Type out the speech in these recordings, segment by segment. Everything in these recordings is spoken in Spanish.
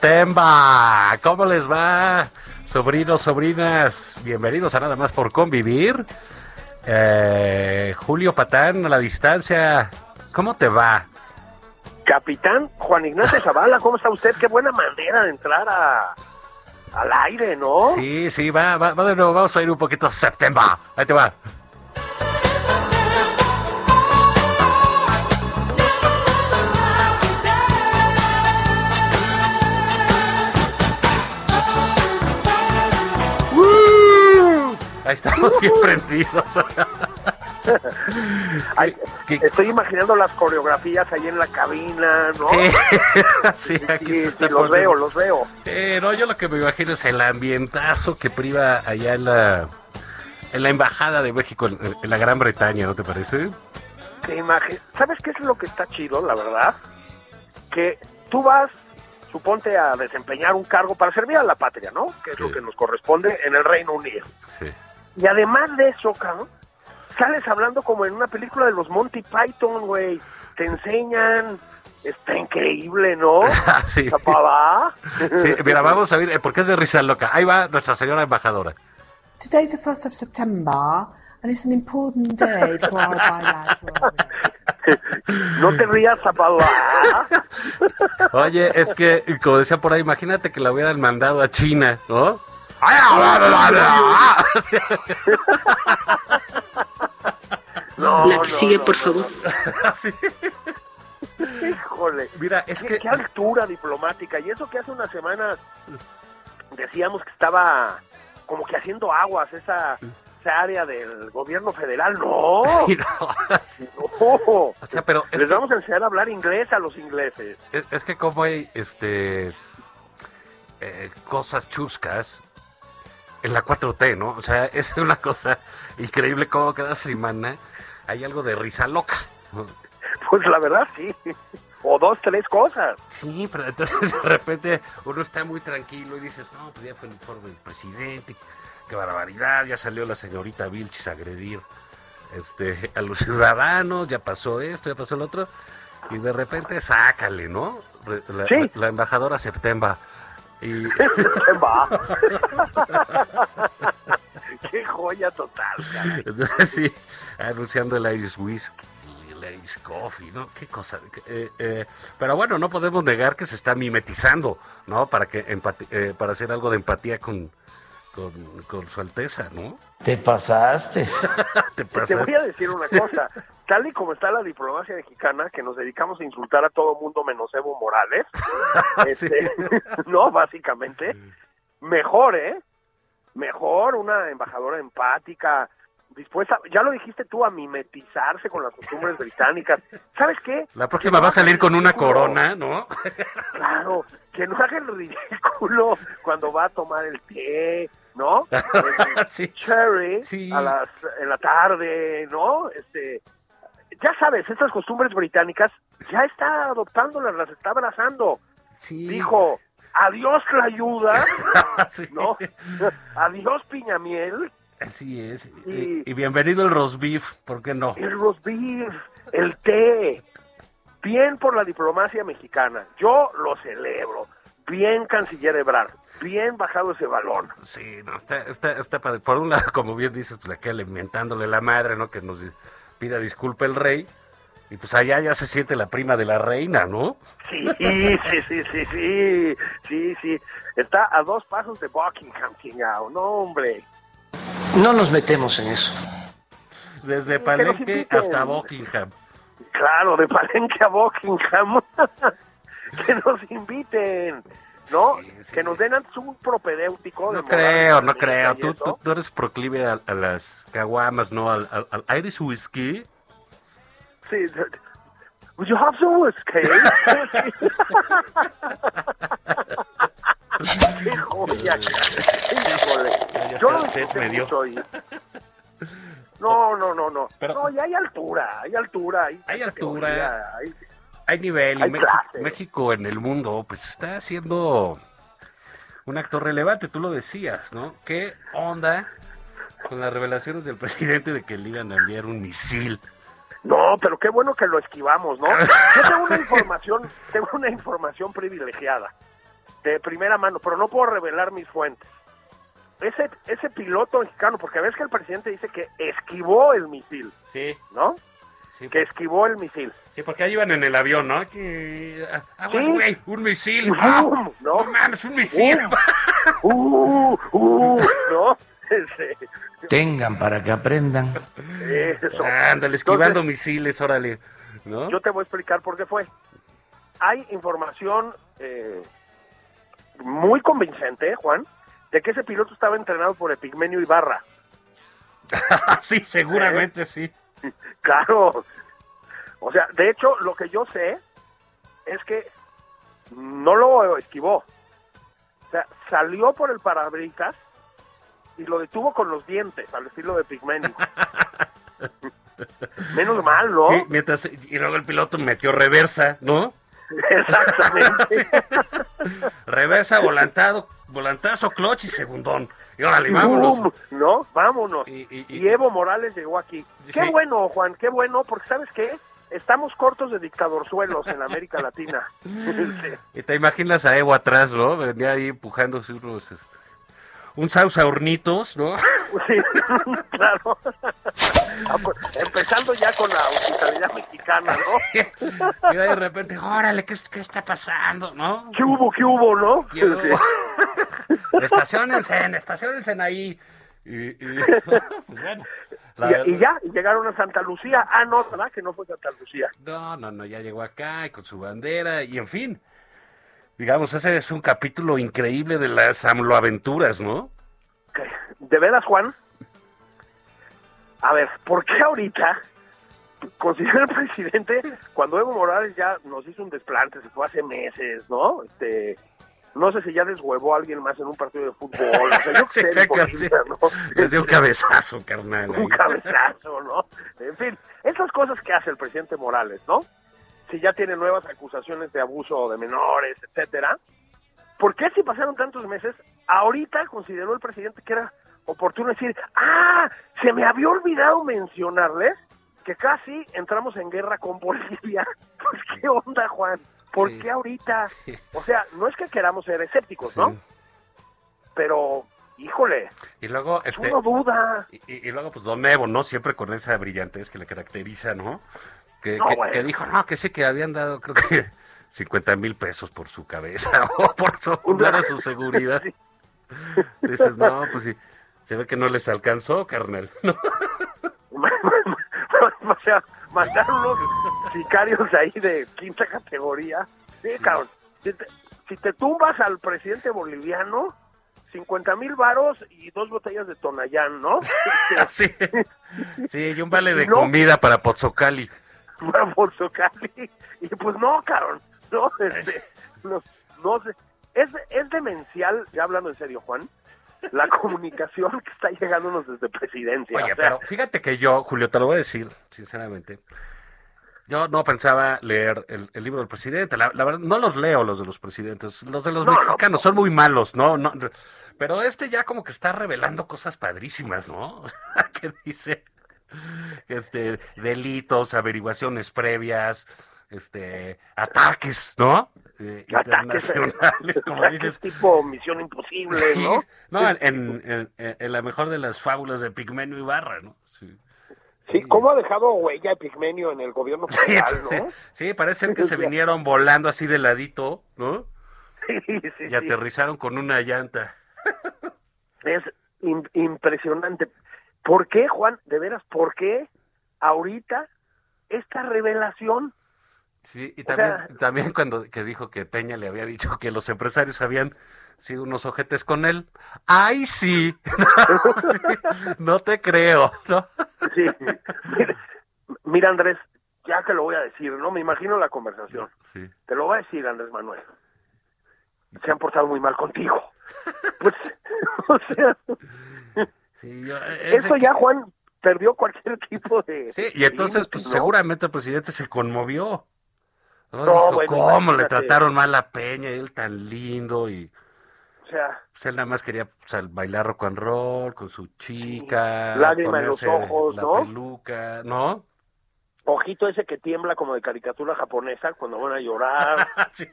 Septemba, ¿cómo les va? Sobrinos, sobrinas, bienvenidos a Nada más por convivir. Eh, Julio Patán, a la distancia, ¿cómo te va? Capitán Juan Ignacio Zavala, ¿cómo está usted? Qué buena manera de entrar a, al aire, ¿no? Sí, sí, va, va, va de nuevo, vamos a ir un poquito Septemba. Ahí te va. Ahí estamos bien prendidos. Ay, ¿Qué- estoy imaginando las coreografías ahí en la cabina, ¿no? Sí, sí, aquí Sí, se sí, está los poniendo. veo, los veo. Eh, no, yo lo que me imagino es el ambientazo que priva allá en la, en la embajada de México en, en la Gran Bretaña, ¿no te parece? Qué imagen. ¿Sabes qué es lo que está chido, la verdad? Que tú vas, suponte, a desempeñar un cargo para servir a la patria, ¿no? Que es Sí. lo que nos corresponde en el Reino Unido. Sí. Y además de eso, cabrón, sales hablando como en una película de los Monty Python, güey. Te enseñan, está increíble, ¿no? sí. Papá. Sí, mira, vamos a ver, eh, porque es de risa loca. Ahí va nuestra señora embajadora. Today's the 1st of September, and it's an important day for our bilateral. No te rías, papá. Oye, es que, como decía por ahí, imagínate que la hubieran mandado a China, ¿no? No, La que no, sigue, no, por no, favor. Sí. Híjole. Mira, es ¿Qué, que... qué altura diplomática. Y eso que hace unas semanas decíamos que estaba como que haciendo aguas esa, esa área del gobierno federal. No, o sea, pero es Les que, vamos a enseñar a hablar inglés a los ingleses. es, es que como hay este eh, cosas chuscas en la 4T, ¿no? O sea, es una cosa increíble como cada semana hay algo de risa loca. Pues la verdad sí. O dos, tres cosas. Sí, pero entonces de repente uno está muy tranquilo y dices, no, pues ya fue el informe del presidente, qué barbaridad, ya salió la señorita Vilchis a agredir este, a los ciudadanos, ya pasó esto, ya pasó lo otro, y de repente sácale, ¿no? La, Sí. la- la embajadora Septemba. Y. Qué joya total, caray. entonces, sí, anunciando el Irish Whisky, el Irish Coffee, ¿no? Qué cosa. eh, eh, pero bueno, no podemos negar que se está mimetizando, ¿no? Para que empati- eh, para hacer algo de empatía con, con, con su Alteza, ¿no? Te pasaste. Te Te pasas. voy a decir una cosa. Tal y como está la diplomacia mexicana, que nos dedicamos a insultar a todo mundo menos Evo Morales, este, no, básicamente, mejor, ¿eh? Mejor una embajadora empática, dispuesta, ya lo dijiste tú, a mimetizarse con las costumbres británicas. ¿Sabes qué? La próxima va a salir con una corona, ¿no? Claro, que no haga el ridículo cuando va a tomar el té, ¿no? Sí. Cherry Sí. a las en la tarde, ¿no? Este, ya sabes, estas costumbres británicas ya está adoptándolas, las está abrazando. Sí. Dijo, adiós la ayuda. ¿no? adiós piñamiel, Así es. Y bienvenido el roast beef, ¿por qué no? El roast beef, el té. Bien por la diplomacia mexicana. Yo lo celebro. Bien, canciller Ebrard. Bien bajado ese balón. Sí, no, está, está, está padre. Por un lado, como bien dices, pues aquí alimentándole la madre, ¿no? Que nos pida disculpa el rey. Y pues allá ya se siente la prima de la reina, ¿no? Sí, sí, sí, sí, sí. Sí, sí. Está a dos pasos de Buckingham, chingado. No, hombre. No nos metemos en eso. Desde Palenque hasta Buckingham. Claro, de Palenque a Buckingham. que nos inviten. ¿No? Sí, sí. Que nos den antes un propedéutico. de No moral creo, no creo. Tú, tú, tú eres proclive a, a las caguamas, ¿no? Al, al, al Irish whiskey. Sí. Would you have some whiskey? Qué joya. Híjole. Yo lo disfruté mucho y- No, no, no, no. Pero- no, y hay altura, hay altura. Hay, Hay altura. hay- Hay nivel. y Hay México, clase. México en el mundo, pues está siendo un actor relevante, tú lo decías, ¿no? ¿Qué onda con las revelaciones del presidente de que le iban a enviar un misil? No, pero qué bueno que lo esquivamos, ¿no? Yo tengo una información, tengo una información privilegiada, de primera mano, pero no puedo revelar mis fuentes. Ese, ese piloto mexicano, porque ves que el presidente dice que esquivó el misil, Sí, ¿no? Sí, Que esquivó el misil. sí, porque ahí iban en el avión, ¿no? Que, ah, Sí. güey, un misil. ¡Ah! ¿No? No mames, un misil. ¡Uh! ¡Uh! ¿No? Ese- Tengan para que aprendan. eso. Ándale, esquivando Entonces, misiles, órale. ¿No? Yo te voy a explicar por qué fue. Hay información eh, muy convincente, Juan, de que ese piloto estaba entrenado por Epigmenio Ibarra. sí, seguramente sí. Claro. O sea, de hecho, lo que yo sé es que no lo esquivó. O sea, salió por el parabrisas y lo detuvo con los dientes, al estilo de Pigmenio. Menos mal, ¿no? Sí, mientras, y luego el piloto metió reversa, ¿no? Exactamente. Reversa, volantado, volantazo, clutch y segundón. Y órale, vámonos. ¡Bum! ¿No? Vámonos. Y- y- Y, y- Evo Morales llegó aquí. Sí. Qué bueno, Juan, qué bueno, porque ¿sabes qué? Estamos cortos de dictadorzuelos en América Latina. Sí. Y te imaginas a Evo atrás, ¿no? Venía ahí empujándose unos, este, un sausa hornitos, ¿no? Sí, claro. Ah, pues, Empezando ya con la hospitalidad mexicana, ¿no? y de repente, órale, ¿qué, qué está pasando, no? ¿Qué hubo, qué hubo, no? Luego, Sí. Estacionense, estacionense ahí. Y, y- pues bueno, Y, ya, y llegaron a Santa Lucía. Ah, no, ¿verdad? Que no fue Santa Lucía. No, no, no, ya llegó acá y con su bandera y en fin. Digamos, ese es un capítulo increíble de las AMLO-aventuras, ¿no? ¿De veras, Juan? A ver, ¿por qué ahorita considera el presidente cuando Evo Morales ya nos hizo un desplante, se fue hace meses, ¿no? Este, no sé si ya deshuevó a alguien más en un partido de fútbol, o sea, yo Sí, qué sé, sí. ¿no? Les dio un cabezazo, carnal. ahí. un cabezazo, ¿no? En fin, esas cosas que hace el presidente Morales, ¿no? Si ya tiene nuevas acusaciones de abuso de menores, etcétera. ¿Por qué si pasaron tantos meses, ahorita consideró el presidente que era oportuno decir, ah, se me había olvidado mencionarles que casi entramos en guerra con Bolivia? Pues qué onda, Juan, ¿por Sí. qué ahorita? Sí. O sea, no es que queramos ser escépticos, ¿no? Sí. Pero, híjole, Y luego, este, uno duda. y, y- y luego, pues, Don Evo, ¿no? Siempre con esa brillantez que le caracteriza, ¿no? Que, No, que- bueno. que dijo, no, que sí, que habían dado, creo que 50 mil pesos por su cabeza o por su, para su seguridad. Dices, no, pues sí, se ve que no les alcanzó, carnal. ¿no? o sea, mandaron unos sicarios ahí de quinta categoría. Sí, cabrón. Si te, si te tumbas al presidente boliviano, 50 mil varos y dos botellas de Tonayán, ¿no? Sí, sí, y un vale de No. comida para Pozzocali. Para Bolsocali. Y pues no, cabrón. No, este, no, no sé. Es, es demencial, ya hablando en serio, Juan, la comunicación que está llegándonos desde presidencia. Oye, o sea, pero fíjate que yo, Julio, te lo voy a decir, sinceramente. Yo no pensaba leer el, el libro del presidente. La, la verdad, no los leo los de los presidentes. Los de los No, no, mexicanos son muy malos, ¿no? no Pero este ya como que está revelando cosas padrísimas, ¿no? que dice este delitos, averiguaciones previas, este ataques, ¿no? Eh, Ataques, internacionales, como ataques dices. tipo Misión Imposible, ¿no? No, en, en- en- en la mejor de las fábulas de Pigmenio Ibarra, ¿no? Sí. Sí, ¿cómo ha dejado huella Pigmenio en el gobierno Sí, federal, no? sí, parece ser que se vinieron volando así de ladito, ¿no? Sí, sí, Y sí. aterrizaron con una llanta. Es im- impresionante. ¿Por qué, Juan? De veras, ¿por qué ahorita esta revelación? Sí, y O también, sea- también cuando que dijo que Peña le había dicho que los empresarios habían sido unos ojetes con él. ¡Ay, sí! no te creo, ¿no? Sí. Mira, mira, Andrés, ya que lo voy a decir, ¿no? Me imagino la conversación. Sí. Te lo voy a decir, Andrés Manuel. Se han portado muy mal contigo. Pues, o sea, Sí, yo- ese eso que- ya, Juan, perdió cualquier tipo de... Sí, y entonces, pues ¿no? seguramente el presidente se conmovió. ¿No? No, Dijo, bueno, ¿cómo le imagínate. trataron mal a Peña? Él tan lindo y... O sea, Pues él nada más quería pues, al bailar rock and roll con su chica, Lágrima en los ojos, la ¿no? peluca, ¿no? ojito ese que tiembla como de caricatura japonesa cuando van a llorar. sí.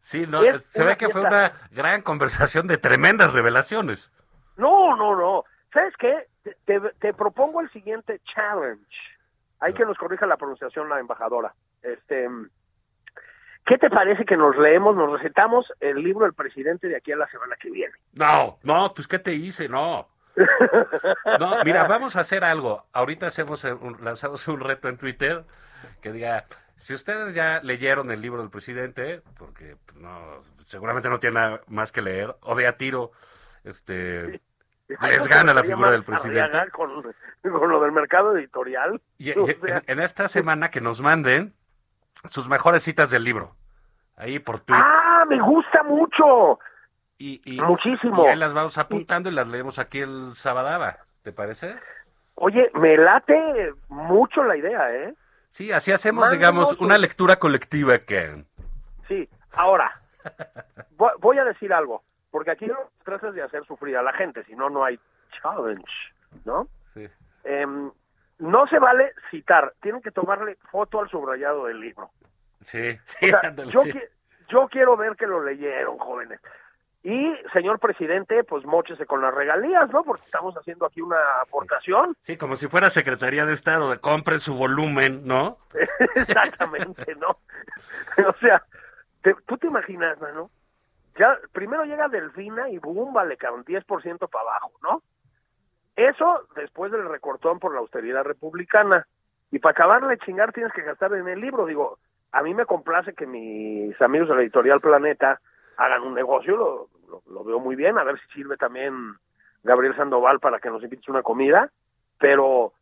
Sí, no, Es se ve que fue fiesta. una gran conversación de tremendas revelaciones. no, no, no. ¿Sabes qué? Te- te propongo el siguiente challenge. Hay que nos corrija la pronunciación la embajadora. Este, ¿Qué te parece que nos leemos, nos recetamos el libro del presidente de aquí a la semana que viene? No, no, pues ¿qué te hice? No. No, mira, vamos a hacer algo. Ahorita hacemos un- lanzamos un reto en Twitter que diga, si ustedes ya leyeron el libro del presidente, porque pues, no, seguramente no tienen nada más que leer, o de a tiro, este, les gana la figura del presidente. Con, con lo del mercado editorial. Y, O y- sea, en, en esta semana que nos manden sus mejores citas del libro. Ahí por Twitter. ¡Ah, me gusta mucho! y, y- muchísimo. Y ahí las vamos apuntando y las leemos aquí el Sabadaba. ¿Te parece? Oye, me late mucho la idea, ¿eh? Sí, así hacemos, digamos, una lectura colectiva que... Sí, ahora, vo- voy a decir algo, porque aquí no tratas de hacer sufrir a la gente, si no, no hay challenge, ¿no? Sí. Em, no se vale citar, tienen que tomarle foto al subrayado del libro. Sí, O sí, sea, ándale, yo, sí. qui- yo quiero ver que lo leyeron, jóvenes. Y, señor presidente, pues mochese con las regalías, ¿no? Porque estamos haciendo aquí una aportación. Sí, como si fuera Secretaría de Estado, de compren su volumen, ¿no? Exactamente, ¿no? o sea, te- tú te imaginas, ¿no? Ya, primero llega Delfina y boom, vale, cabrón, 10% para abajo, ¿no? Eso después del recortón por la austeridad republicana. Y para acabarle de chingar tienes que gastar en el libro. Digo, a mí me complace que mis amigos de la editorial Planeta hagan un negocio, lo, lo- lo veo muy bien, a ver si sirve también Gabriel Sandoval para que nos invites una comida, pero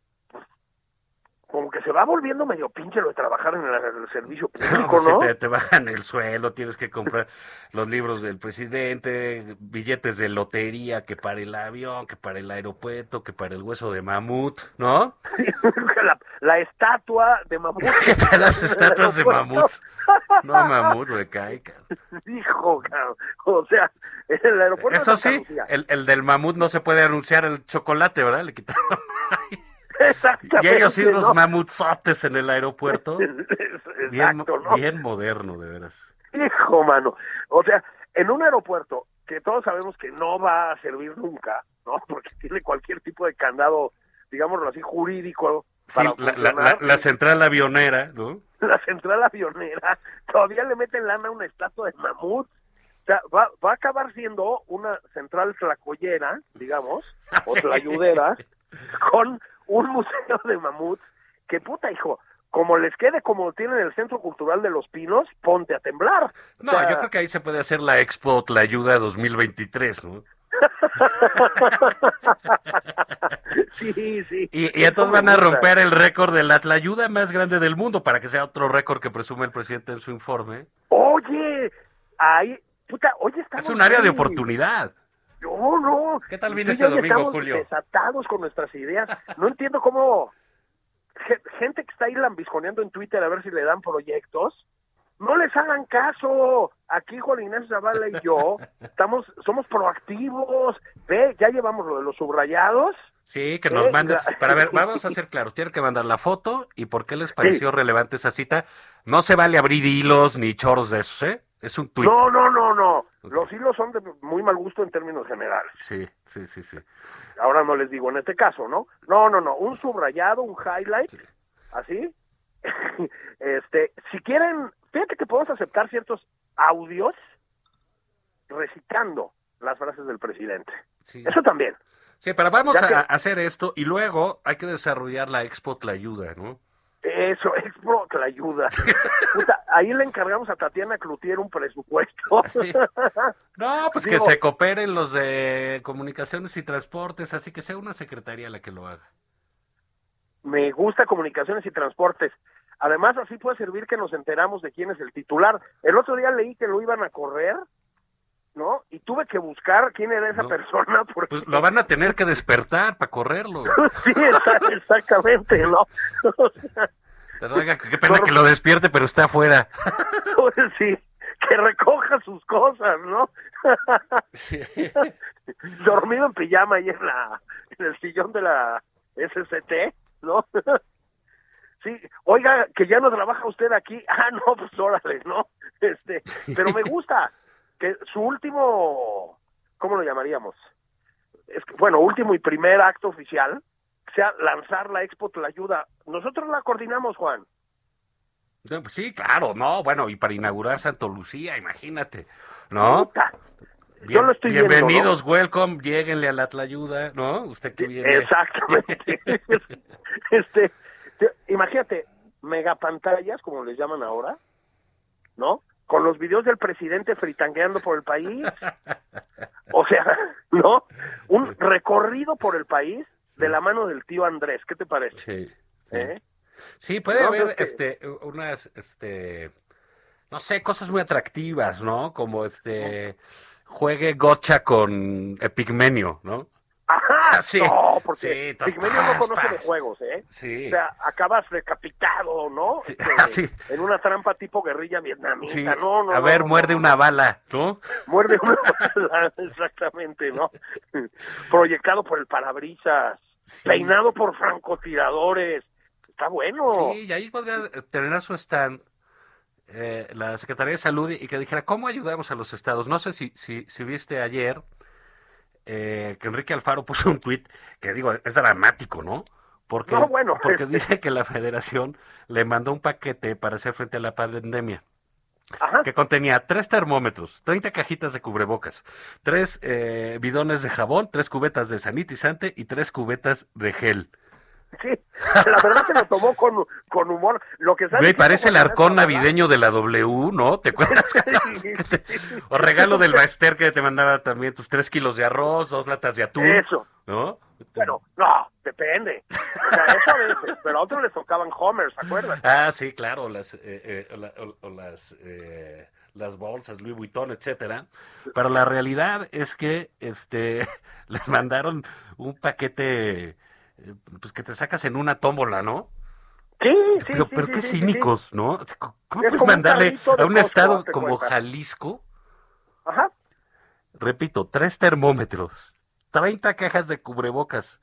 como que se va volviendo medio pinche lo de trabajar en el, servicio No, público, si ¿no? te, te bajan el suelo, tienes que comprar los libros del presidente, billetes de lotería, que para el avión, que para el aeropuerto, que para el hueso de mamut, ¿no? la, la estatua de mamut. ¿Qué tal las estatuas de mamuts? No, mamut, cabrón. Hijo, cabrón. O sea, el aeropuerto Eso sí, el, el del mamut no se puede anunciar el chocolate, ¿verdad? Le quitaron. Y ellos sí, unos ¿no? mamutzotes en el aeropuerto. Bien, Exacto, ¿no? bien moderno, de veras. Hijo, mano. O sea, en un aeropuerto que todos sabemos que no va a servir nunca, ¿no? Porque tiene cualquier tipo de candado, digámoslo así, jurídico. Sí, la, la- funcionar. la- la central avionera, ¿no? la central avionera, todavía le meten lana a una estatua de mamut. O sea, va, va a acabar siendo una central tlacoyera, digamos, o tlayudera, con un museo de mamut, que puta hijo, como les quede como tienen el Centro Cultural de los Pinos, ponte a temblar. O No, sea, yo creo que ahí se puede hacer la Expo La Ayuda 2023, ¿no? sí, sí. Y, y entonces van a romper el récord de la ayuda más grande del mundo para que sea otro récord que presume el presidente en su informe. Oye, ahí, puta, oye, Es un área de oportunidad. No, no. ¿Qué tal viene este domingo, estamos Julio? Desatados con nuestras ideas. No entiendo cómo, ge- gente que está ahí lambisconeando en Twitter a ver si le dan proyectos, no les hagan caso. Aquí Juan Ignacio Zavala y yo estamos, somos proactivos. Ve, ya llevamos lo de los subrayados. Sí, que nos manden. la- Pero a ver, vamos a ser claros. Tienen que mandar la foto y por qué les pareció relevante esa cita. No se vale abrir hilos ni choros de esos, ¿eh? Es un tuit. No, no, no, no. Los hilos son de muy mal gusto en términos generales. Sí, sí, sí, sí. Ahora no les digo en este caso, ¿no? No, no, no. Un subrayado, un highlight, Sí. así. este, si quieren, fíjate que podemos aceptar ciertos audios recitando las frases del presidente. Sí. Eso también. Sí, pero vamos Ya que- a hacer esto y luego hay que desarrollar la Expo Tlayuda, ¿no? Eso, Expo la ayuda. Puta, ahí le encargamos a Tatiana Cloutier un presupuesto. Sí. No, pues que se cooperen los de comunicaciones y transportes, así que sea una secretaría la que lo haga. Me gusta comunicaciones y transportes. Además, así puede servir que nos enteramos de quién es el titular. El otro día leí que lo iban a correr, ¿no? Y tuve que buscar quién era esa No. persona porque... Pues lo van a tener que despertar para correrlo. sí, exa- exactamente, ¿no? O sea, Pero oiga, qué pena que lo despierte, pero está afuera. pues sí, que recoja sus cosas, ¿no? Dormido en pijama ahí en, la, en el sillón de la SCT, ¿no? Sí, oiga, que ya no trabaja usted aquí. Ah, no, pues órale, ¿no? Este, pero me gusta que su último, ¿cómo lo llamaríamos? Es que, bueno, último y primer acto oficial sea lanzar la Expo ayuda. Nosotros la coordinamos, Juan. No, pues sí, claro, no, bueno, y para inaugurar Santo Lucía, imagínate, ¿no? Puta, Yo lo estoy viendo, bienvenidos, welcome, lleguenle a la Tlayuda, ¿no? Usted que viene. Exactamente. este, te- imagínate, megapantallas, como les llaman ahora, ¿no? Con los videos del presidente fritangueando por el país. O sea, ¿no? Un recorrido por el país de la mano del tío Andrés. ¿Qué te parece? Sí, sí. ¿Eh? Sí, puede No, haber que- este, unas, este, no sé, cosas muy atractivas, ¿no? Como este, juegue gocha con Epigmenio, ¿no? Ajá, Sí, no, porque sí, Pigmenio no conoce de juegos, ¿eh? Sí. O sea, acabas decapitado, ¿no? Sí, Este, así. En una trampa tipo guerrilla vietnamita. No, no, a ver, no, muerde una bala, ¿no? Muerde una bala, exactamente, ¿no? Proyectado por el parabrisas, peinado por francotiradores. Está bueno. Sí, y ahí podría tener su stand eh, la Secretaría de Salud y que dijera, ¿cómo ayudamos a los estados? No sé si, si, si viste ayer eh, que Enrique Alfaro puso un tuit que digo, es dramático, ¿no? Porque, No, bueno, porque este- dice que la federación le mandó un paquete para hacer frente a la pandemia Ajá. que contenía tres termómetros, 30 cajitas de cubrebocas, tres eh, bidones de jabón, tres cubetas de sanitizante y tres cubetas de gel. Sí, la verdad se lo tomó con, con humor. Lo que Güey, parece el arcón navideño de la W, ¿no? ¿Te acuerdas? Te- o regalo del Baester que te mandaba también tus tres kilos de arroz, dos latas de atún. Eso. ¿No? Pero, no, depende. O sea, eso a veces. Pero a otros les tocaban Homers, ¿se acuerdan? Ah, sí, claro, las, eh, eh, o la- o- o las, eh, las bolsas Louis Vuitton, etcétera. Pero la realidad es que este les mandaron un paquete pues que te sacas en una tómbola, ¿no? Sí, sí, pero sí, pero sí, qué sí, cínicos, ¿no? ¿Cómo Es puedes un mandarle de a un Costco, estado como cuenta. Jalisco? Ajá. repito, tres termómetros, 30 cajas de cubrebocas,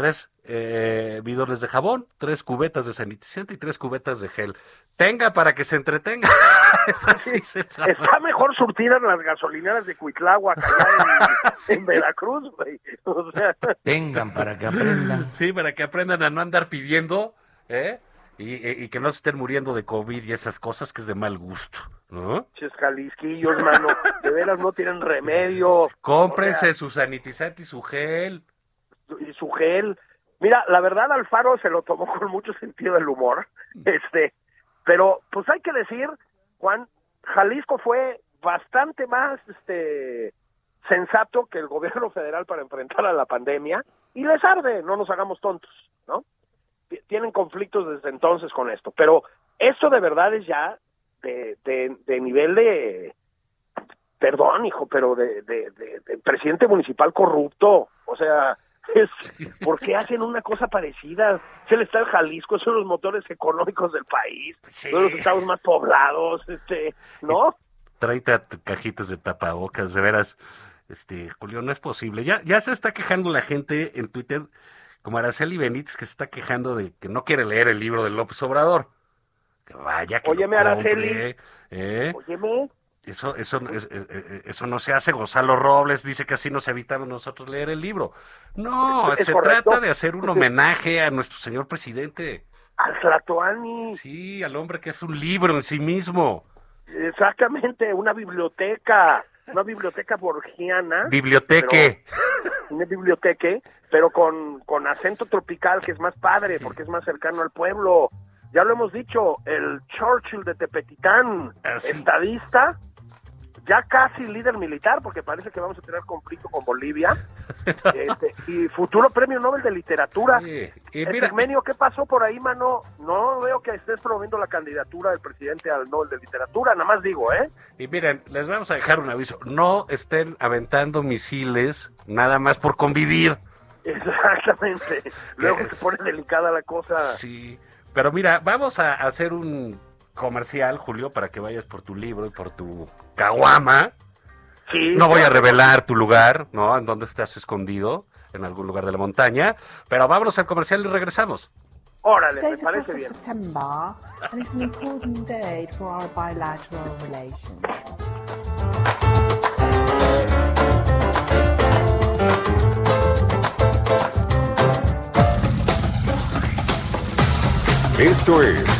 tres eh, bidones de jabón, tres cubetas de sanitizante y tres cubetas de gel. Tenga para que se entretenga. Se. Está mejor surtidas las gasolineras de Cuitláhuac allá en, en Veracruz, güey. O sea, Tengan para que aprendan. Sí, para que aprendan a no andar pidiendo, ¿eh? Y, y- que no se estén muriendo de COVID y esas cosas que es de mal gusto, ¿no? ches jalisquillos, mano. De veras no tienen remedio. Cómprense O su sanitizante y su gel. Y su gel. Mira, la verdad Alfaro se lo tomó con mucho sentido del humor. Este, pero pues hay que decir, Juan, Jalisco fue bastante más este sensato que el gobierno federal para enfrentar a la pandemia y les arde, no nos hagamos tontos, ¿no? Tienen conflictos desde entonces con esto, pero esto de verdad es ya de, de, de nivel de, perdón, hijo, pero de, de, de- de presidente municipal corrupto, o sea, Es, ¿Por qué hacen una cosa parecida? Se le está el Jalisco, son los motores económicos del país, Sí. son los estados más poblados, este, ¿no? 30 t- cajitas de tapabocas, de veras, este, Julio, no es posible. Ya, ya se está quejando la gente en Twitter, como Araceli Benítez, que se está quejando de que no quiere leer el libro de López Obrador. Que vaya, que lo Óyeme, Araceli. compre, ¿eh? Óyeme, Eso, eso, es- eh, eh, eso no se hace. Gonzalo Robles dice que así nos evitamos nosotros leer el libro. No, se correcto. trata de hacer un homenaje a nuestro señor presidente. al Tlatoani, Sí, al hombre que es un libro en sí mismo. exactamente, una biblioteca, una biblioteca borgiana. Biblioteque. una biblioteca, pero con, con acento tropical, que es más padre, porque es más cercano al pueblo. Ya lo hemos dicho, el Churchill de Tepetitán, Ah, sí. estadista, ya casi líder militar, porque parece que vamos a tener conflicto con Bolivia, este, y futuro premio Nobel de Literatura. Sí, y Eh, mira- Pigmenio, ¿qué pasó por ahí, mano? No veo que estés promoviendo la candidatura del presidente al Nobel de Literatura, nada más digo, ¿eh? Y miren, les vamos a dejar un aviso. No estén aventando misiles nada más por convivir. Exactamente. Luego se pone delicada la cosa. Sí. Pero mira, vamos a hacer un comercial, Julio, para que vayas por tu libro y por tu caguama. Sí, No voy a revelar tu lugar, ¿no? En dónde estás escondido, en algún lugar de la montaña. Pero vámonos al comercial y regresamos. Órale, me Today's the 1st parece of bien. September, and it's an important date for our bilateral relations. Esto es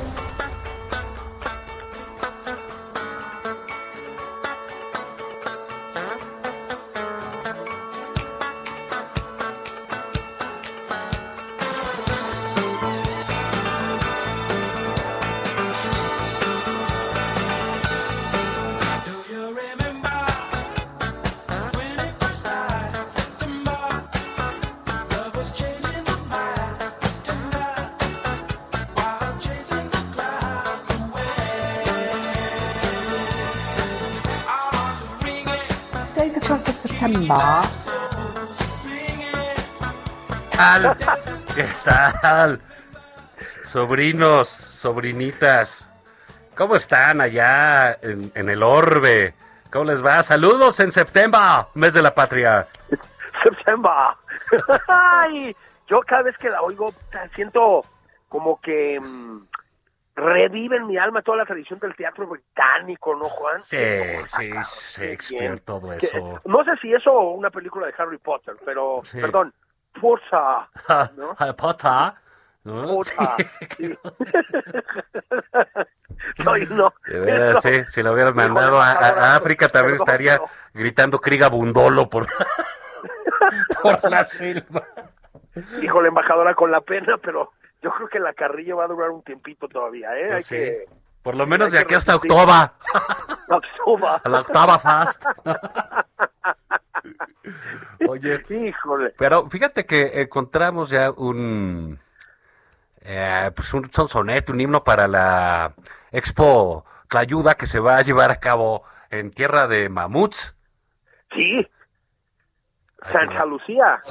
1st of September, tal? ¿Qué tal? Sobrinos, sobrinitas, ¿cómo están allá en, el orbe? ¿Cómo les va? Saludos en septiembre, mes de la patria. September. Ay, yo cada vez que la oigo siento como que mm, revive en mi alma toda la tradición del teatro británico, ¿no, Juan? Sí, sí, Shakespeare, todo eso. no sé si eso o una película de Harry Potter, pero, Sí. perdón, Potter, ¿no? Harry Potter, ¿no? Sí. No, no. De sí, si lo hubieran mandado a, África también estaría gritando Kriga Bundolo por, por la selva. Híjole, embajadora, con la pena, pero yo creo que la carrilla va a durar un tiempito todavía, ¿eh? Hay sí. que... Por lo menos hay de aquí hasta No, suba. a la octava fast. Oye, Híjole. pero fíjate que encontramos ya un, eh, pues un sonsonete, un himno para la Expo Tlayuda que se va a llevar a cabo en tierra de mamuts. Sí. Santa. Lucía.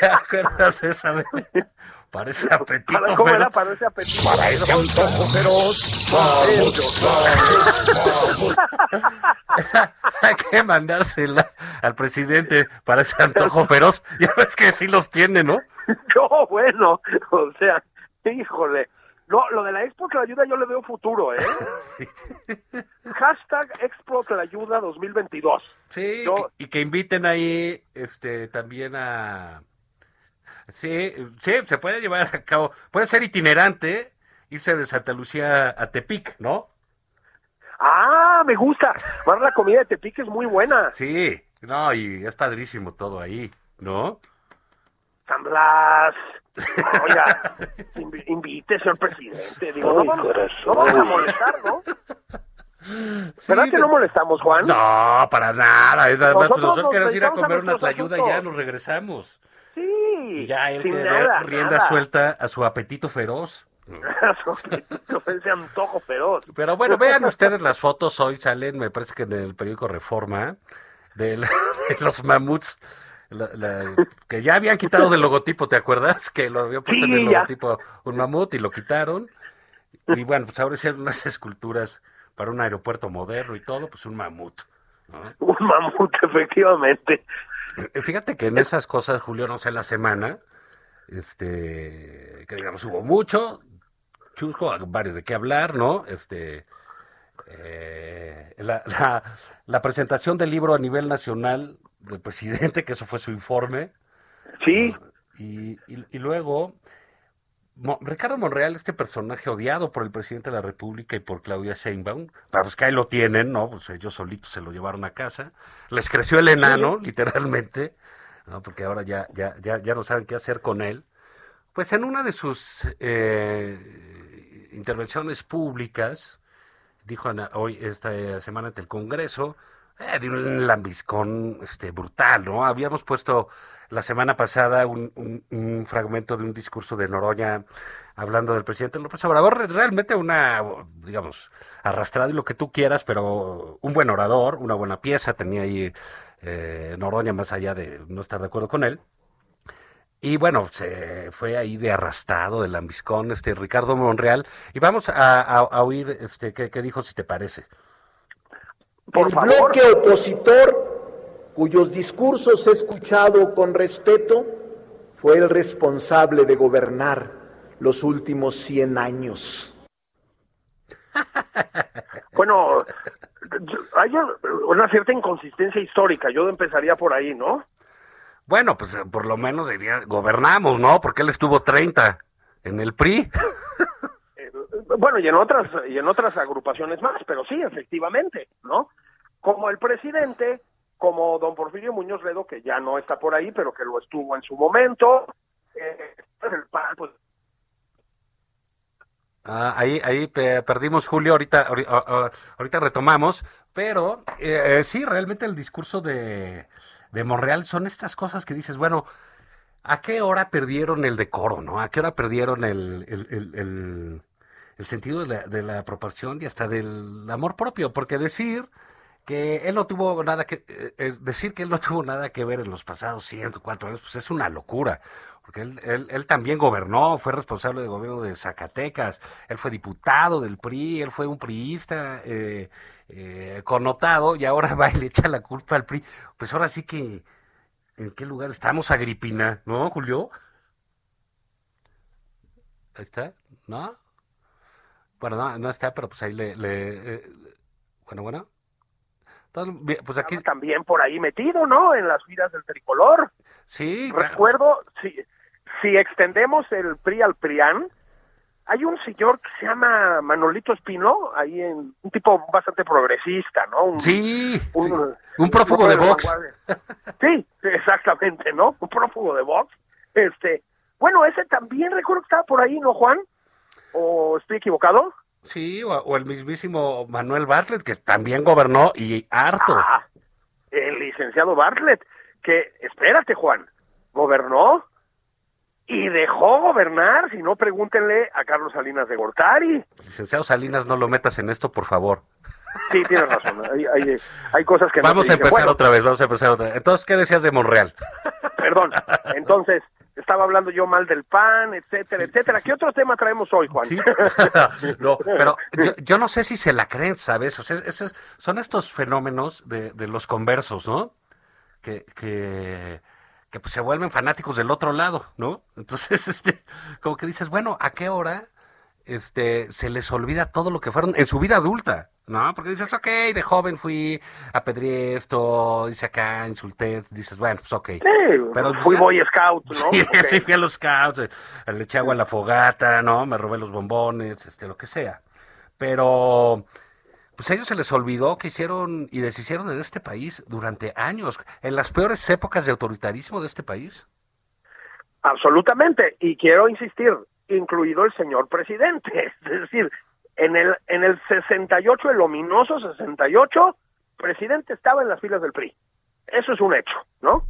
¿Te acuerdas esa de... Parece apetito, Para, ¿Cómo era? Para ese apetito. Antojo feroz, vamos, vamos, vamos. Hay que mandársela al presidente para ese antojo feroz. Ya ves que sí los tiene, ¿no? No, bueno. O sea, híjole. No, lo de la Expo la ayuda yo le veo futuro, ¿eh? Hashtag Expo la ayuda 2022. Sí, Yo- y que inviten ahí este también a... Sí, sí, se puede llevar a cabo. Puede ser itinerante, irse de Santa Lucía a Tepic, ¿no? Ah, me gusta. Más la comida de Tepic es muy buena. Sí, no, y es padrísimo todo ahí, ¿no? San Blas, Oiga, invi- invite, señor presidente. Digo, no, vamos, no vamos a molestar, ¿no? ¿Verdad que no molestamos, Juan? No, para nada. Es nada más, Nosotros nosotros nos queremos ir a comer una tlayuda y ya nos regresamos. Sí. Ya él que nada, rienda nada. suelta a su apetito feroz. Ese antojo feroz. Pero bueno, vean ustedes las fotos hoy salen, me parece que en el periódico Reforma, de, la- de los mamuts, la- la- que ya habían quitado del logotipo, ¿te acuerdas? Que lo habían puesto en Sí, el ya. logotipo un mamut y lo quitaron. Y bueno, pues ahora hicieron unas esculturas para un aeropuerto moderno y todo, pues un mamut. ¿no? Un mamut, efectivamente. Eh, Fíjate que en esas cosas, Julio, no sé, la semana, este, que digamos, hubo mucho, chusco, varios de qué hablar, ¿no? Este, eh, la, la- la presentación del libro a nivel nacional del presidente, que eso fue su informe, Sí, y, y- y luego, Mo- Ricardo Monreal, este personaje odiado por el presidente de la República y por Claudia Sheinbaum, pues que ahí lo tienen, ¿no? Pues ellos solitos se lo llevaron a casa. Les creció el enano, literalmente, ¿no? Porque ahora ya, ya, ya, ya no saben qué hacer con él. Pues en una de sus eh, intervenciones públicas, dijo Ana- hoy, esta semana ante el Congreso, eh, de un lambiscón este, brutal, ¿no? Habíamos puesto la semana pasada un, un- un fragmento de un discurso de Noroña hablando del presidente López Obrador, re- realmente una, digamos, arrastrado y lo que tú quieras, pero un buen orador, una buena pieza, tenía ahí eh, Noroña más allá de no estar de acuerdo con él. Y bueno, se fue ahí de arrastrado, de lambiscón, este Ricardo Monreal. Y vamos a oír este, qué, qué dijo, si te parece. Por el favor. bloque opositor, cuyos discursos he escuchado con respeto, fue el responsable de gobernar los últimos 100 años. Bueno, yo- hay una cierta inconsistencia histórica. Yo empezaría por ahí, ¿no? Bueno, pues eh, por lo menos diría, gobernamos, ¿no? Porque él estuvo 30 en el PRI. Bueno, y en otras y en otras agrupaciones más, pero sí, efectivamente, ¿no? Como el presidente, como don Porfirio Muñoz Ledo, que ya no está por ahí, pero que lo estuvo en su momento. eh, pues Ah, ahí, ahí pe- perdimos Julio, ahorita, ahori- ah, ah, ahorita retomamos, pero eh, eh, sí, realmente el discurso de, de Monreal son estas cosas que dices, bueno, ¿a qué hora perdieron el decoro, no? ¿A qué hora perdieron el- el- el sentido de la, de la proporción y hasta del amor propio? Porque decir que él no tuvo nada que, eh, eh, decir que él no tuvo nada que ver en los pasados 104 años, pues es una locura. Porque él, él, también gobernó, fue responsable del gobierno de Zacatecas, él fue diputado del PRI, él fue un priista eh, eh, connotado y ahora va y le echa la culpa al PRI. Pues ahora sí que, ¿en qué lugar estamos, Agripina? ¿No, Julio? Ahí está, ¿no? Bueno, no, no está, pero pues ahí le... le, eh, bueno, bueno. Pues aquí... también por ahí metido, ¿no? En las filas del tricolor. Sí, claro. Recuerdo, si, si extendemos el PRI al PRIAN, hay un señor que se llama Manolito Espino, ahí en un tipo bastante progresista, ¿no? Un, Sí, un, sí. un prófugo de Vox. Sí, exactamente, ¿no? Un prófugo de Vox. Este, bueno, ese también recuerdo que estaba por ahí, ¿no, Juan? ¿O estoy equivocado? Sí, o, o el mismísimo Manuel Bartlett, que también gobernó y harto. Ah, el licenciado Bartlett, que, espérate, Juan, gobernó y dejó gobernar, si no, pregúntenle a Carlos Salinas de Gortari. Licenciado Salinas, no lo metas en esto, por favor. Sí, tienes razón, hay, hay, hay cosas que no Vamos a empezar Bueno, otra vez, vamos a empezar otra vez. Entonces, ¿qué decías de Monreal? Perdón, entonces, estaba hablando yo mal del PAN, etcétera, etcétera. ¿Qué otro tema traemos hoy, Juan? No, pero yo, yo no sé si se la creen, ¿sabes? O sea, esos- son estos fenómenos de, de los conversos, ¿no? Que, que, que pues se vuelven fanáticos del otro lado, ¿no? Entonces, este, como que dices, bueno, ¿a qué hora este, se les olvida todo lo que fueron en su vida adulta? ¿No? Porque dices, ok, de joven fui, apedreé esto, hice acá, insulté, dices, bueno, pues ok. Sí, Pero fui ya- Boy Scout, ¿no? Sí, fui a los scouts, eh, le eché agua a la fogata, ¿no? Me robé los bombones, este, lo que sea. Pero, pues a ellos se les olvidó que hicieron y deshicieron en este país durante años, en las peores épocas de autoritarismo de este país. Absolutamente, y quiero insistir, incluido el señor presidente, es decir, en el en el 68, el ominoso 68, presidente estaba en las filas del PRI. Eso es un hecho, ¿no?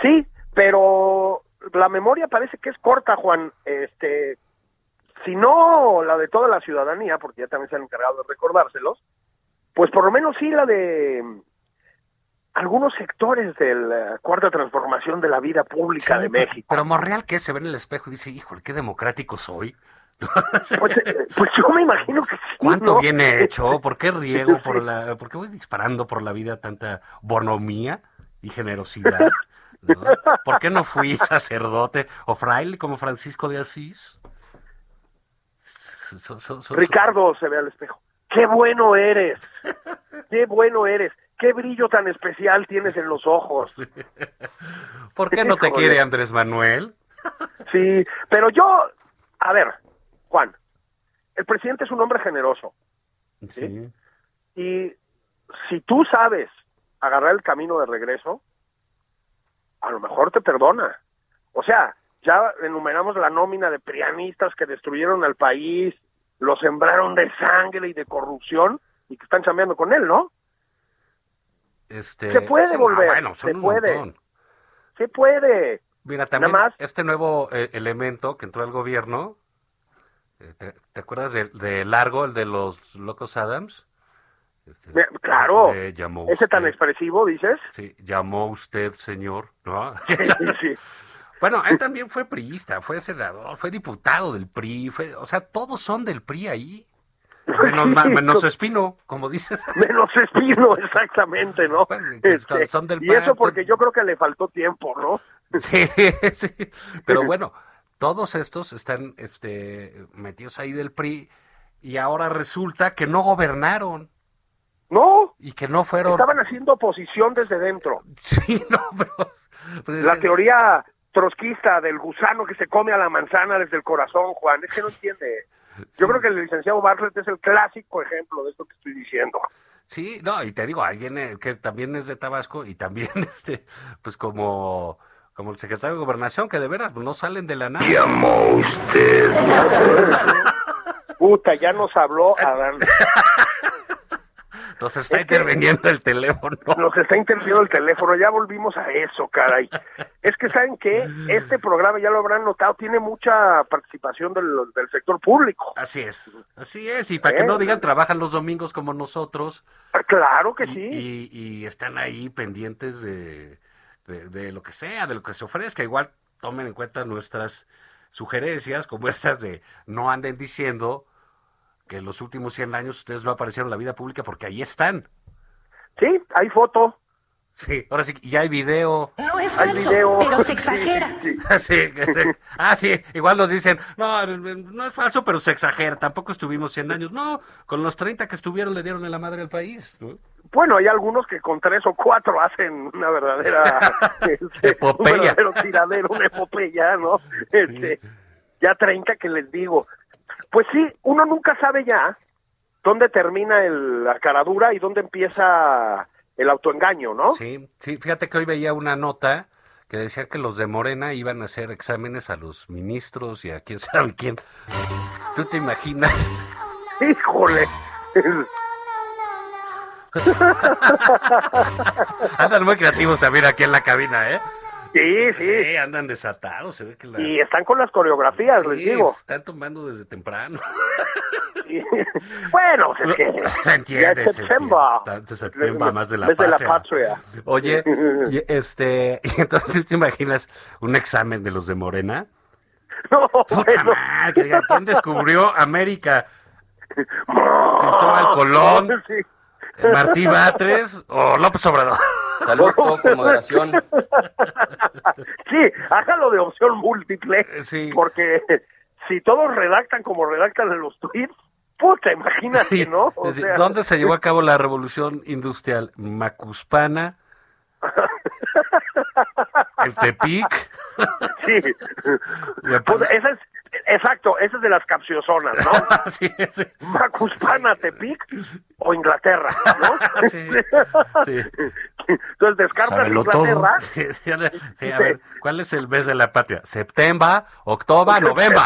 Sí, pero la memoria parece que es corta, Juan. Este, si no la de toda la ciudadanía, porque ya también se han encargado de recordárselos, pues por lo menos sí la de algunos sectores de la cuarta transformación de la vida pública Sí, de México. Pero Monreal, que se ve en el espejo y dice, híjole, qué democrático soy. Pues, yo me imagino que sí. ¿Cuánto ¿no? viene hecho? ¿Por qué riego por Sí. la, por qué voy disparando por la vida tanta bonomía y generosidad? ¿no? ¿Por qué no fui sacerdote o fraile como Francisco de Asís? So- so- so- Ricardo se ve al espejo. ¡Qué bueno eres! ¡Qué bueno eres! ¡Qué brillo tan especial tienes en los ojos! ¿Por qué no te quiere Andrés Manuel? Sí, pero yo, a ver, Juan, el presidente es un hombre generoso Sí. y si tú sabes agarrar el camino de regreso, a lo mejor te perdona. O sea, ya enumeramos la nómina de prianistas que destruyeron al país, lo sembraron de sangre y de corrupción y que están chambeando con él, ¿no? Este, Se puede sí, no, volver, bueno, se puede. montón. Se puede. Mira, también Nada más. este nuevo eh, elemento que entró al gobierno, ¿te, te acuerdas de, de Largo, el de los Locos Adams? Este, claro. eh, llamó Ese tan expresivo, dices. Sí, llamó usted, señor, ¿no? Sí, bueno, él también fue priista, fue senador, fue diputado del PRI, fue, o sea, todos son del PRI ahí. Menos, menos Espino, como dices. Menos Espino, exactamente, ¿no? Bueno, Este, son del y eso porque pues- yo creo que le faltó tiempo, ¿no? Sí, sí. Pero bueno, todos estos están este, metidos ahí del PRI y ahora resulta que no gobernaron No, y que no fueron. estaban haciendo oposición desde dentro. Sí, no, pero. pues, La es- teoría trotskista del gusano que se come a la manzana desde el corazón, Juan, es que no entiende. Yo creo que el licenciado Bartlett es el clásico ejemplo de esto que estoy diciendo. Sí, no, y te digo, ahí viene, que también es de Tabasco y también, este, pues como, como el secretario de Gobernación, que de veras no salen de la nada. Llamó usted. Puta, ya nos habló Adán. Entonces está Es que- interviniendo el teléfono. Nos está interviniendo el teléfono, ya volvimos a eso, caray. Es que, ¿saben qué? Este programa, ya lo habrán notado, tiene mucha participación del, del sector público. Así es, así es, y para que ¿Eh? no digan trabajan los domingos como nosotros, Claro que y, sí. y- y están ahí pendientes de, de, de lo que sea, de lo que se ofrezca. Igual tomen en cuenta nuestras sugerencias, como estas de no anden diciendo que en los últimos 100 años ustedes no aparecieron en la vida pública porque ahí están. Sí, hay foto, Sí, ahora sí, ya hay video. No es hay falso, video. pero se exagera. sí, sí. Sí, que se- ah, sí, igual nos dicen, no, no es falso, pero se exagera, tampoco estuvimos 100 años. No, con los 30 que estuvieron le dieron en la madre al país. ¿no? Bueno, hay algunos que con tres o cuatro hacen una verdadera este, Epopeya. un verdadero tiradero, una epopeya, ¿no? Este, ya 30 que les digo. Pues sí, uno nunca sabe ya dónde termina el- la caradura y dónde empieza el autoengaño, ¿no? Sí, sí, fíjate que hoy veía una nota que decía que los de Morena iban a hacer exámenes a los ministros y a quién sabe quién. ¿Tú te imaginas? Híjole. Andan muy creativos también aquí en la cabina, ¿eh? Sí, sí. Sí, andan desatados, se ve que la... Y están con las coreografías, les digo. están tomando desde temprano. Bueno, pues es que Se entiende, es septiembre. septiembre, más de la Mes de la patria. Oye, y este, y entonces ¿tú te imaginas un examen de los de Morena? No, Puta bueno. madre, diga, ¿quién descubrió América? Cristóbal Colón, Sí. Martí Batres o López Obrador. Salud, todo con moderación. Sí, hágalo de opción múltiple. Sí. Porque si todos redactan como redactan en los tweets, puta, imagínate, Sí, ¿no? O es decir, sea, ¿Dónde se llevó a cabo la revolución industrial? Macuspana, el Tepic. Sí. Pues esa es, exacto, esa es de las capciosonas, ¿no? Sí, sí. Macuspana, Tepic o Inglaterra, ¿no? Sí, sí. Entonces descartas Sábelo. Inglaterra. Sí, sí, sí, a ver, ¿cuál es el mes de la patria? ¿September, octubre, november?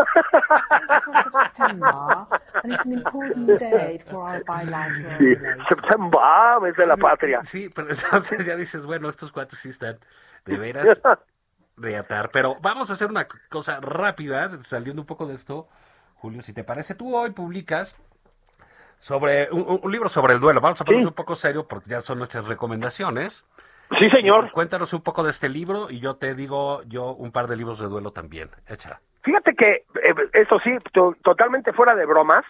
It's the 1st of September, and it's an important date for our bilateral Sí. September, mes de la patria. Sí, pero entonces ya dices, bueno, estos cuates sí están de veras de atar. Pero vamos a hacer una cosa rápida, saliendo un poco de esto, Julio, si te parece, tú hoy publicas sobre un, un- libro sobre el duelo. Vamos a ponernos Sí. un poco serio porque ya son nuestras recomendaciones. Sí, señor. Cuéntanos un poco de este libro y yo te digo yo un par de libros de duelo también. Echa. Fíjate que, eh, eso sí, to- totalmente fuera de bromas,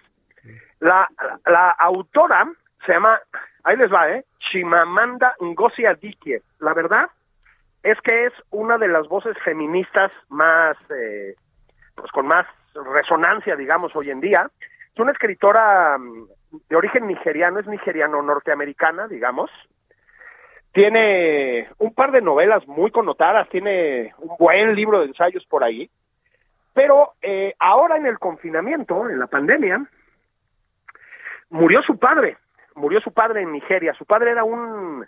la, la autora se llama, ahí les va, ¿eh? Chimamanda Ngozi Adichie. La verdad es que es una de las voces feministas más, eh, pues con más resonancia, digamos, hoy en día. Es una escritora mm, de origen nigeriano, es nigeriano-norteamericana, digamos. Tiene un par de novelas muy connotadas, tiene un buen libro de ensayos por ahí. Pero eh, ahora en el confinamiento, en la pandemia, murió su padre, murió su padre en Nigeria. Su padre era un,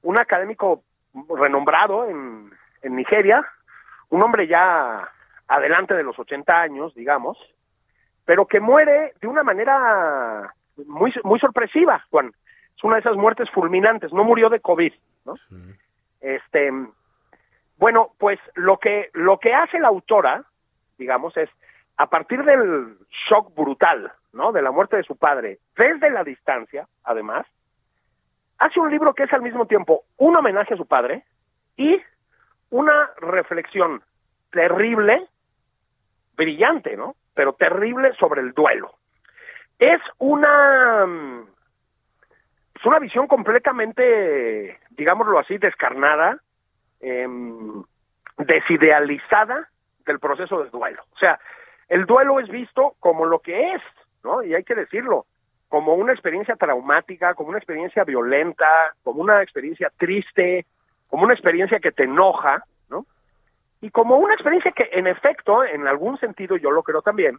un académico renombrado en, en Nigeria, un hombre ya adelante de los 80 años, digamos, pero que muere de una manera muy, muy sorpresiva, Juan. Es una de esas muertes fulminantes, no murió de COVID, ¿no? Este, bueno, pues lo que, lo que hace la autora, digamos, es a partir del shock brutal, ¿no? De la muerte de su padre, desde la distancia, además, hace un libro que es al mismo tiempo un homenaje a su padre y una reflexión terrible, brillante, ¿no? Pero terrible sobre el duelo. Es una mm, es una visión completamente, digámoslo así, descarnada, em, desidealizada del proceso del duelo. O sea, el duelo es visto como lo que es, ¿no? Y hay que decirlo, como una experiencia traumática, como una experiencia violenta, como una experiencia triste, como una experiencia que te enoja, ¿no? Y como una experiencia que, en efecto, en algún sentido, yo lo creo también,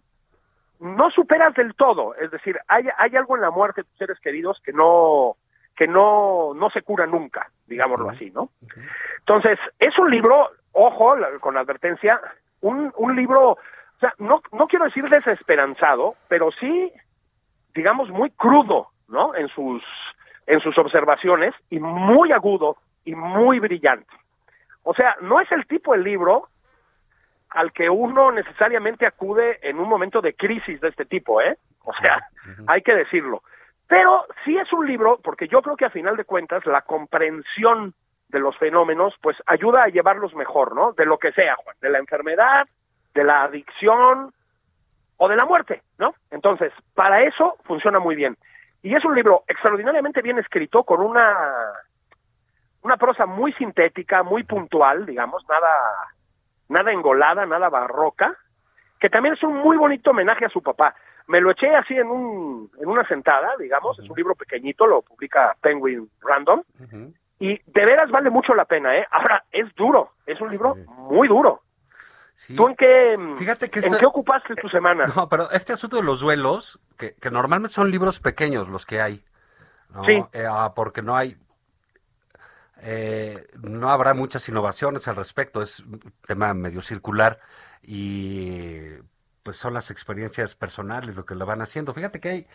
no superas del todo. Es decir, hay, hay algo en la muerte de tus seres queridos que no que no, no se cura nunca, digámoslo así, ¿no? Entonces, es un libro, ojo, la- con advertencia, un, un libro, o sea, no, no quiero decir desesperanzado, pero sí, digamos, muy crudo, ¿no? En sus, en sus observaciones y muy agudo y muy brillante. O sea, no es el tipo de libro al que uno necesariamente acude en un momento de crisis de este tipo, ¿eh? O sea, hay que decirlo. Pero sí es un libro, porque yo creo que a final de cuentas la comprensión de los fenómenos, pues ayuda a llevarlos mejor, ¿no? De lo que sea, Juan, de la enfermedad, de la adicción o de la muerte, ¿no? Entonces, para eso funciona muy bien. Y es un libro extraordinariamente bien escrito, con una, una prosa muy sintética, muy puntual, digamos, nada, nada engolada, nada barroca, que también es un muy bonito homenaje a su papá. Me lo eché así en, un, en una sentada, digamos, es un libro pequeñito, lo publica Penguin Random, y de veras vale mucho la pena, ¿eh? Ahora, es duro, es un libro muy duro. Sí. ¿Tú en qué, Fíjate que en esto- qué ocupaste tu semana? No, pero este asunto de los duelos, que, que normalmente son libros pequeños los que hay, ¿no? Sí. Eh, ah, porque no hay, eh, no habrá muchas innovaciones al respecto, es un tema medio circular y pues son las experiencias personales lo que lo van haciendo. Fíjate que hay,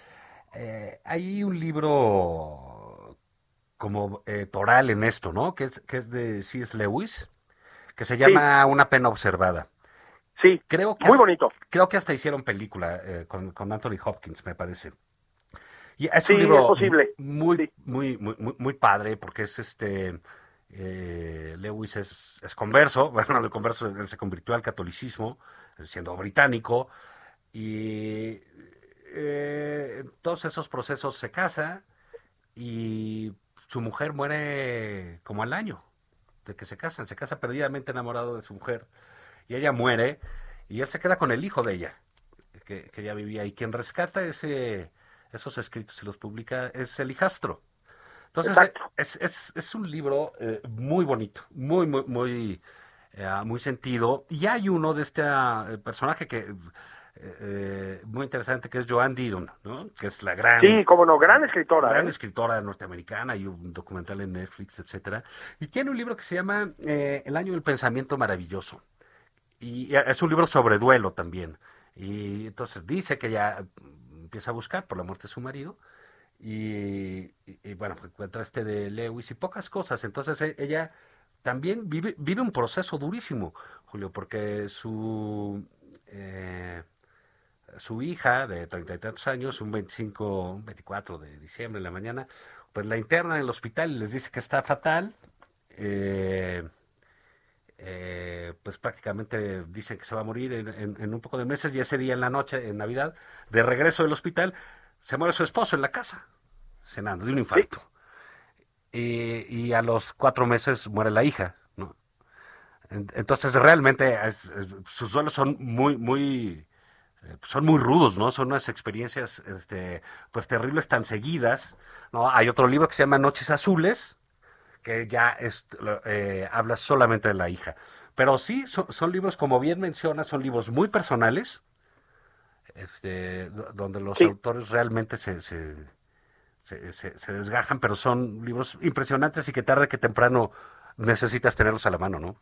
eh, hay un libro como eh, toral en esto, ¿no? Que es, que es de C.S. Lewis, que se llama Una pena observada. Sí, Creo que muy hasta- bonito. Creo que hasta hicieron película eh, con, con Anthony Hopkins, me parece. Y es Sí, un libro es posible. muy, Sí. muy, muy, muy, muy padre porque es este eh, Lewis es, es converso, bueno, de converso se convirtió al catolicismo siendo británico y eh, todos esos procesos se casa y su mujer muere como al año de que se casan, se casa perdidamente enamorado de su mujer y ella muere y él se queda con el hijo de ella que, que ya vivía y quien rescata ese esos escritos y los publica es el hijastro. Entonces eh, es, es, es un libro eh, muy bonito, muy, muy, muy, eh, muy sentido. Y hay uno de este ah, personaje que eh, muy interesante que es Joan Didion, ¿no? Que es la gran... Sí, como no, gran escritora. Gran ¿eh? escritora norteamericana y un documental en Netflix, etcétera. Y tiene un libro que se llama eh, El año del pensamiento maravilloso. Y es un libro sobre duelo también. Y entonces dice que ya empieza a buscar por la muerte de su marido. Y, y- y, bueno, encuentra este de Lewis y pocas cosas. Entonces e- ella también vive, vive un proceso durísimo, Julio, porque su, eh, su hija de treinta y tantos años, un 25, un 24 de diciembre en la mañana, pues la interna en el hospital les dice que está fatal. eh, eh, pues prácticamente dicen que se va a morir en, un poco de meses y ese día en la noche, en Navidad, de regreso del hospital, se muere su esposo en la casa, cenando de un infarto. Y, a los cuatro meses muere la hija, ¿no? En- Entonces realmente sus duelos son muy, muy, son muy rudos, ¿no? Son unas experiencias, este, pues terribles tan seguidas, ¿no? Hay otro libro que se llama Noches Azules, que ya es, eh, habla solamente de la hija. Pero sí, son, son libros, como bien menciona, son libros muy personales, este, do- donde los Sí. autores realmente se, se, se, se- se desgajan, pero son libros impresionantes y que tarde que temprano necesitas tenerlos a la mano, ¿no?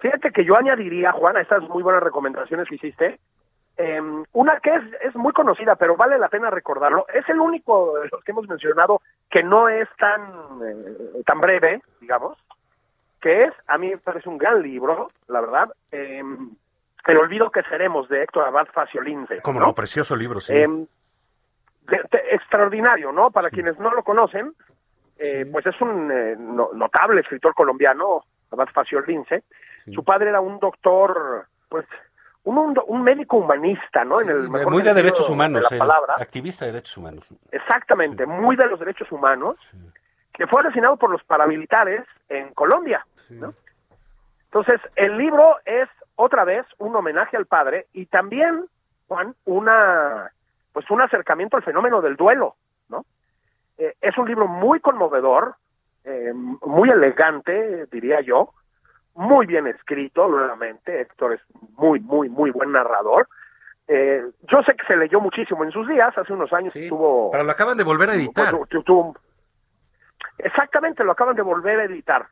Fíjate que yo añadiría, Juan, a estas muy buenas recomendaciones que hiciste, eh, una que es, es muy conocida, pero vale la pena recordarlo. Es el único de los que hemos mencionado que no es tan, eh, tan breve, digamos, que es, a mí me parece un gran libro, la verdad, eh, El olvido que seremos, de Héctor Abad Faciolince. Como ¿no? no, precioso libro, sí. Eh, de- de- extraordinario, ¿no? Para quienes no lo conocen, eh, pues es un eh, no- notable escritor colombiano, Abad Faciolince. Su padre era un doctor, pues, un, un, un médico humanista, ¿no? En el mejor muy de derechos humanos, de él, la palabra. activista de derechos humanos. Exactamente, muy de los derechos humanos, que fue asesinado por los paramilitares en Colombia. ¿no? Entonces, el libro es otra vez un homenaje al padre y también, Juan, una pues un acercamiento al fenómeno del duelo, ¿no? Eh, es un libro muy conmovedor, eh, muy elegante, diría yo, muy bien escrito, nuevamente, Héctor es muy, muy, muy buen narrador. Eh, yo sé que se leyó muchísimo en sus días, hace unos años tuvo... Pero lo acaban de volver a editar. Exactamente, lo acaban de volver a editar.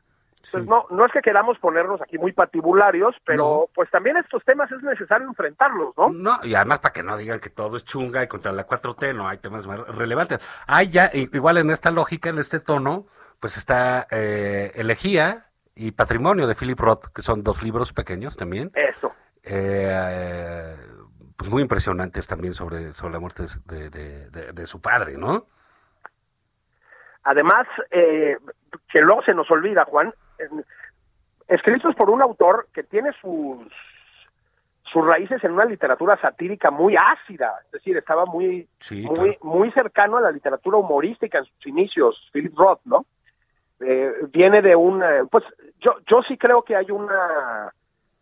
Entonces, no, no es que queramos ponernos aquí muy patibularios, pero pues también estos temas es necesario enfrentarlos, ¿no? No, y además para que no digan que todo es chunga y contra la 4T, no, hay temas más relevantes. Hay ya, igual en esta lógica, en este tono, pues está eh, Elegía y Patrimonio de Philip Roth, que son dos libros pequeños también. Eso. Eh, pues muy impresionantes también sobre, sobre la muerte de, de- de- de su padre, ¿no? Además, eh, que luego se nos olvida, Juan, en- escritos por un autor que tiene sus sus raíces en una literatura satírica muy ácida, es decir, estaba muy Sí, muy muy cercano a la literatura humorística en sus inicios, Philip Roth, ¿no? Eh, viene de un, eh, pues yo yo sí creo que hay una,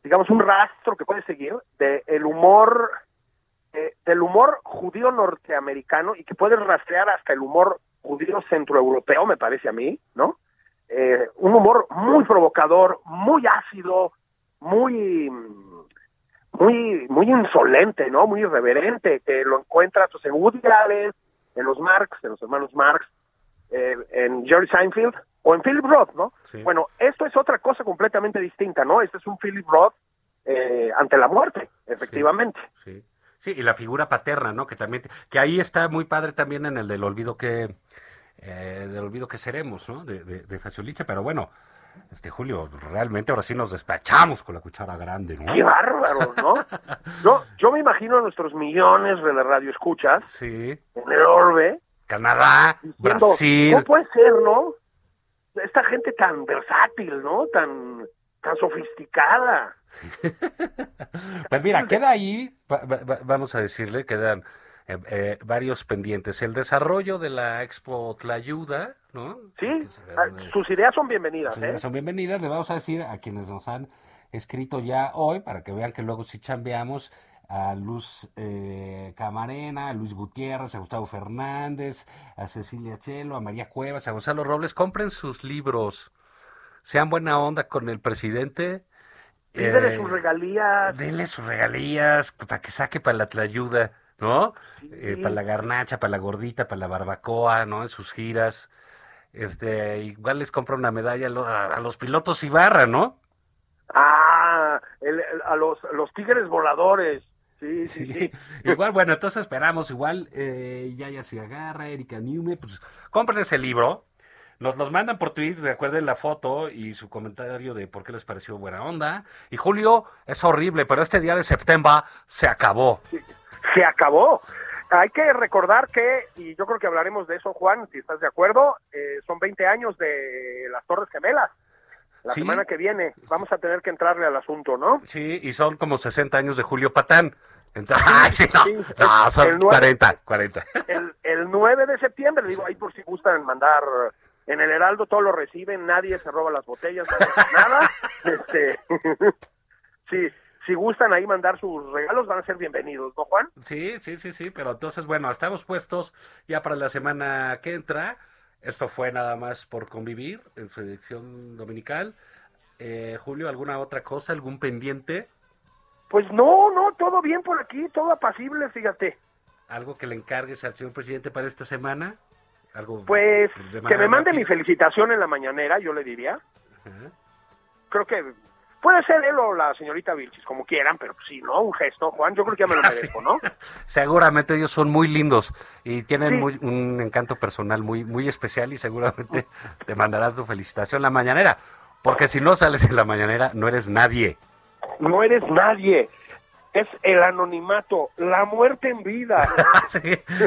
digamos, un rastro que puede seguir de el humor, eh, del humor judío norteamericano y que puede rastrear hasta el humor judío centroeuropeo, me parece a mí, ¿no? Eh, un humor muy provocador, muy ácido, muy muy muy insolente, ¿no? Muy irreverente, que lo encuentras pues, en Woody Allen, en los Marx, en los hermanos Marx, en Jerry Seinfeld o en Philip Roth, ¿no? Sí. Bueno, esto es otra cosa completamente distinta, ¿no? Este es un Philip Roth eh, ante la muerte, efectivamente. Sí. Sí, y la figura paterna, ¿no? Que también, que ahí está muy padre también en el del olvido que, eh, del olvido que seremos, ¿no? De, de, de Facioliche, pero bueno, este Julio, realmente ahora sí nos despachamos con la cuchara grande, ¿no? ¡Qué bárbaro, ¿no? Yo, yo me imagino a nuestros millones de radioescuchas Sí. en el orbe Canadá, diciendo, Brasil. ¿cómo puede ser, no? Esta gente tan versátil, ¿no? Tan, tan sofisticada. Pues mira, queda ahí, va- va- va- vamos a decirle, quedan eh, eh, varios pendientes. El desarrollo de la Expo Tlayuda, ¿no? Sí, ah, sus ideas son bienvenidas, Sus ¿eh? ideas son bienvenidas. Le vamos a decir a quienes nos han escrito ya hoy, para que vean que luego sí chambeamos, a Luz eh, Camarena, a Luis Gutiérrez, a Gustavo Fernández, a Cecilia Chelo, a María Cuevas, a Gonzalo Robles. Compren sus libros, sean buena onda con el presidente Pídele Eh, sus regalías. Dele sus regalías para que saque para la tlayuda, ¿no? Eh, para la garnacha, para la gordita, para la barbacoa, ¿no? En sus giras. Este, igual les compra una medalla a, lo- a- a los pilotos Ibarra, ¿no? Ah, el- el- a los, los tigres voladores. Sí, sí, sí. igual, bueno, entonces esperamos, igual, eh, Yaya se agarra, Erika Newme, pues compren ese libro. Nos los mandan por Twitter, recuerden la foto y su comentario de por qué les pareció buena onda. Y Julio, es horrible, pero este día de septiembre se acabó. Se acabó. Hay que recordar que, y yo creo que hablaremos de eso, Juan, si estás de acuerdo, eh, son 20 años de las Torres Gemelas. La Sí. semana que viene vamos a tener que entrarle al asunto, ¿no? Sí, y son como 60 años de Julio Patán. Entonces, ¡ay, sí, no, sí, no, el son nueve. 40, 40. El, el 9 de septiembre, digo, ahí por si gustan mandar en el Heraldo, todo lo reciben, nadie se roba las botellas, nada. Este, sí, si gustan ahí mandar sus regalos, van a ser bienvenidos, ¿no, Juan? Sí, sí, sí, sí, pero entonces, bueno, estamos puestos ya para la semana que entra. Esto fue nada más por convivir en su edición dominical. Eh, Julio, ¿alguna otra cosa, algún pendiente? Pues no, no, todo bien por aquí, todo apacible, fíjate. ¿Algo que le encargues al señor presidente para esta semana? ¿Algo Pues que me mande mi felicitación en la mañanera, yo le diría. Ajá. Creo que puede ser él o la señorita Vilchis, como quieran, pero sí, ¿no? Un gesto, Juan, yo creo que ya me lo merezco, ¿no? Seguramente ellos son muy lindos y tienen Sí. muy, un encanto personal muy, muy especial y seguramente te mandarán tu felicitación la mañanera. Porque si no sales en la mañanera, no eres nadie. No eres nadie. Es el anonimato, la muerte en vida. Sí,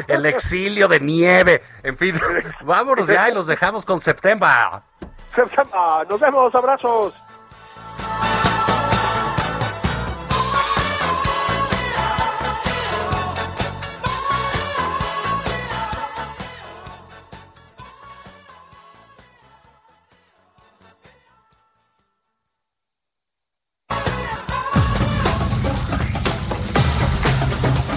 el exilio de nieve. En fin, vámonos ya y los dejamos con septiembre. Ah, Nos vemos, abrazos.